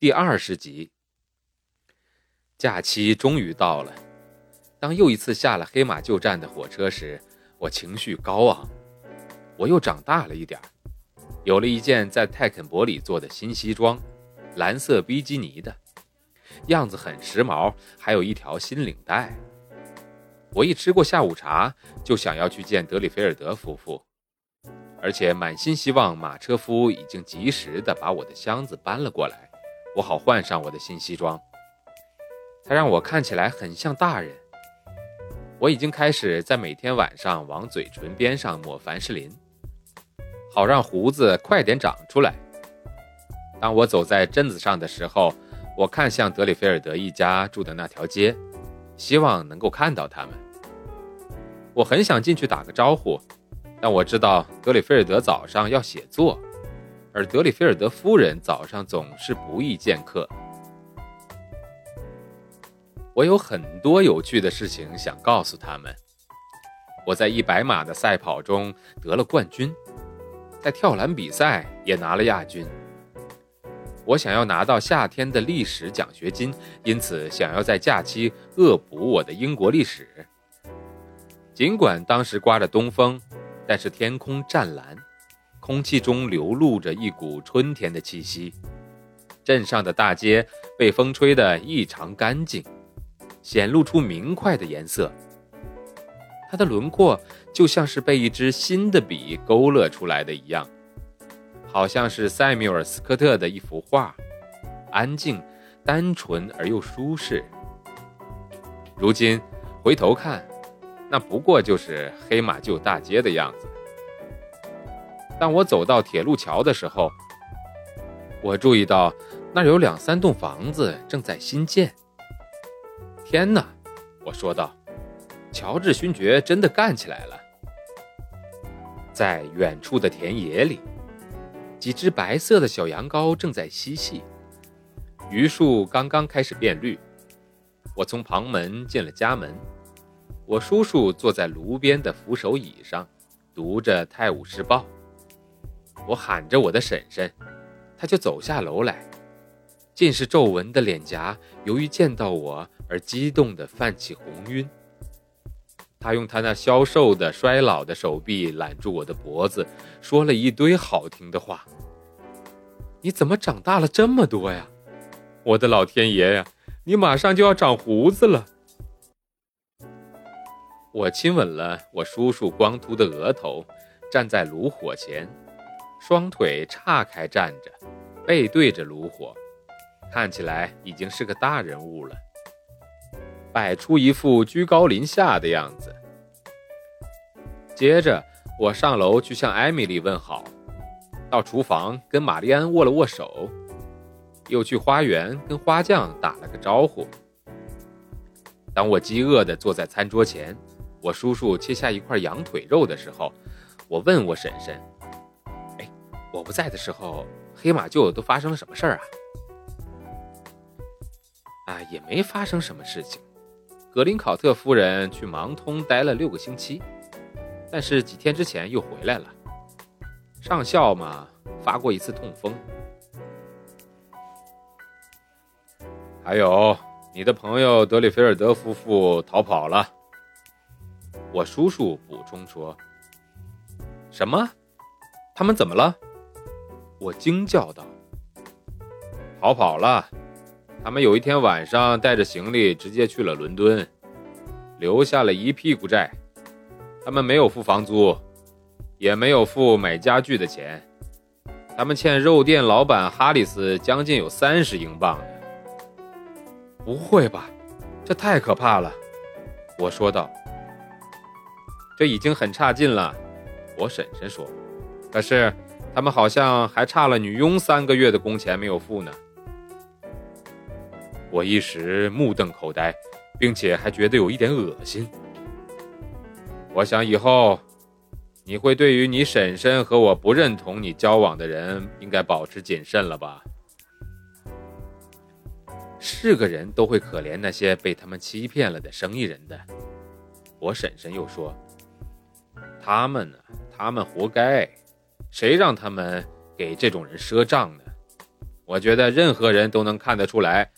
第二十集，假期终于到了。当又一次下了黑马旧站的火车时，我情绪高昂。我又长大了一点儿，有了一件在泰肯伯里做的新西装，蓝色比基尼的，样子很时髦，还有一条新领带。我一吃过下午茶，就想要去见德里菲尔德夫妇，而且满心希望马车夫已经及时的把我的箱子搬了过来。我好换上我的新西装，它让我看起来很像大人。我已经开始在每天晚上往嘴唇边上抹凡士林，好让胡子快点长出来。当我走在镇子上的时候，我看向德里菲尔德一家住的那条街，希望能够看到他们。我很想进去打个招呼，但我知道德里菲尔德早上要写作。而德里菲尔德夫人早上总是不易见客。我有很多有趣的事情想告诉他们。我在一百码的赛跑中得了冠军，在跳栏比赛也拿了亚军。我想要拿到夏天的历史奖学金，因此想要在假期恶补我的英国历史。尽管当时刮着东风，但是天空湛蓝。空气中流露着一股春天的气息，镇上的大街被风吹得异常干净，显露出明快的颜色。它的轮廓就像是被一支新的笔勾勒出来的一样，好像是塞缪尔·斯科特的一幅画，安静、单纯而又舒适。如今回头看，那不过就是黑马厩大街的样子。当我走到铁路桥的时候，我注意到那儿有两三栋房子正在新建。天哪！我说道：“乔治勋爵真的干起来了。”在远处的田野里，几只白色的小羊羔正在嬉戏，榆树刚刚开始变绿。我从旁门进了家门，我叔叔坐在炉边的扶手椅上，读着《泰晤士报》。我喊着我的婶婶，她就走下楼来，尽是皱纹的脸颊由于见到我而激动地泛起红晕。她用她那消瘦的、衰老的手臂揽住我的脖子，说了一堆好听的话。你怎么长大了这么多呀？我的老天爷呀！你马上就要长胡子了。我亲吻了我叔叔光秃的额头，站在炉火前。双腿岔开站着，背对着炉火，看起来已经是个大人物了，摆出一副居高临下的样子。接着，我上楼去向艾米丽问好，到厨房跟玛丽安握了握手，又去花园跟花匠打了个招呼。当我饥饿地坐在餐桌前，我叔叔切下一块羊腿肉的时候，我问我婶婶。我不在的时候，黑马厩都发生了什么事儿啊？啊，也没发生什么事情。格林考特夫人去芒通待了六个星期，但是几天之前又回来了。上校嘛，发过一次痛风。还有，你的朋友德里菲尔德夫妇逃跑了。我叔叔补充说：“什么？他们怎么了？”我惊叫道：“逃跑了！他们有一天晚上带着行李直接去了伦敦，留下了一屁股债。他们没有付房租，也没有付买家具的钱。他们欠肉店老板哈里斯将近有三十英镑呢。不会吧？这太可怕了！”我说道。“这已经很差劲了。”我婶婶说。“可是……”他们好像还差了女佣三个月的工钱没有付呢。我一时目瞪口呆，并且还觉得有一点恶心。我想以后你会对于你婶婶和我不认同你交往的人，应该保持谨慎了吧？是个人都会可怜那些被他们欺骗了的生意人的。我婶婶又说：“他们呢？他们活该，谁让他们给这种人赊账呢？我觉得任何人都能看得出来，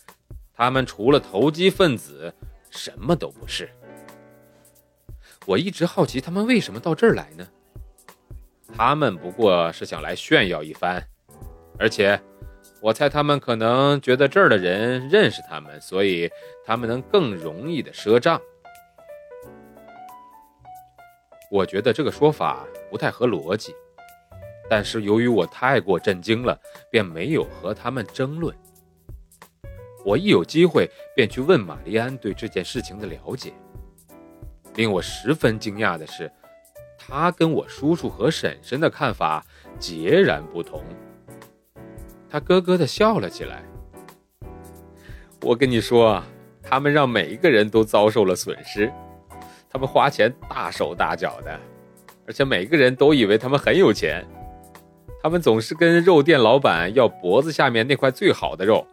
他们除了投机分子，什么都不是。”我一直好奇他们为什么到这儿来呢？他们不过是想来炫耀一番，而且。我猜他们可能觉得这儿的人认识他们，所以他们能更容易的赊账。我觉得这个说法不太合逻辑，但是由于我太过震惊了，便没有和他们争论。我一有机会便去问玛丽安对这件事情的了解。令我十分惊讶的是，他跟我叔叔和婶婶的看法截然不同。他咯咯的笑了起来。我跟你说，他们让每一个人都遭受了损失，他们花钱大手大脚的，而且每个人都以为他们很有钱。他们总是跟肉店老板要脖子下面那块最好的肉，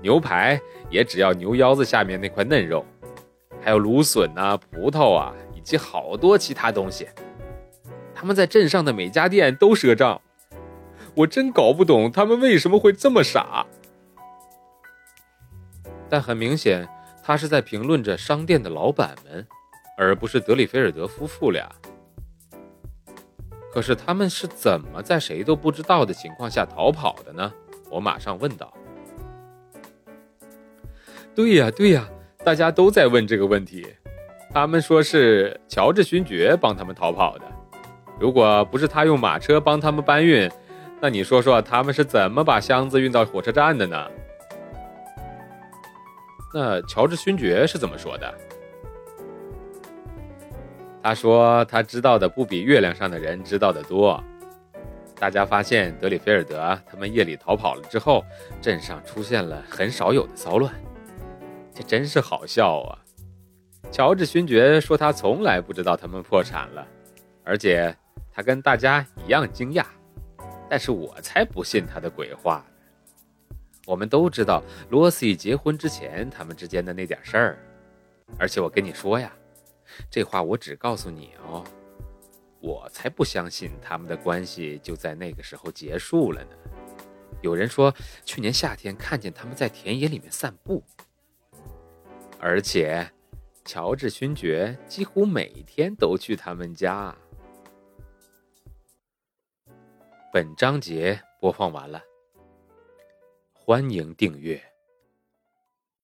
牛排也只要牛腰子下面那块嫩肉，还有芦笋啊、葡萄啊，以及好多其他东西。他们在镇上的每家店都赊账。我真搞不懂他们为什么会这么傻，但很明显，他是在评论着商店的老板们，而不是德里菲尔德夫妇俩。可是他们是怎么在谁都不知道的情况下逃跑的呢？我马上问道。对呀，对呀，大家都在问这个问题。他们说是乔治勋爵帮他们逃跑的，如果不是他用马车帮他们搬运。那你说说，他们是怎么把箱子运到火车站的呢？那乔治勋爵是怎么说的？他说他知道的不比月亮上的人知道的多。大家发现德里菲尔德他们夜里逃跑了之后，镇上出现了很少有的骚乱，这真是好笑啊！乔治勋爵说他从来不知道他们破产了，而且他跟大家一样惊讶。但是我才不信他的鬼话！我们都知道罗西结婚之前他们之间的那点事儿，而且我跟你说呀，这话我只告诉你哦，我才不相信他们的关系就在那个时候结束了呢。有人说去年夏天看见他们在田野里面散步，而且乔治勋爵几乎每天都去他们家。本章节播放完了，欢迎订阅。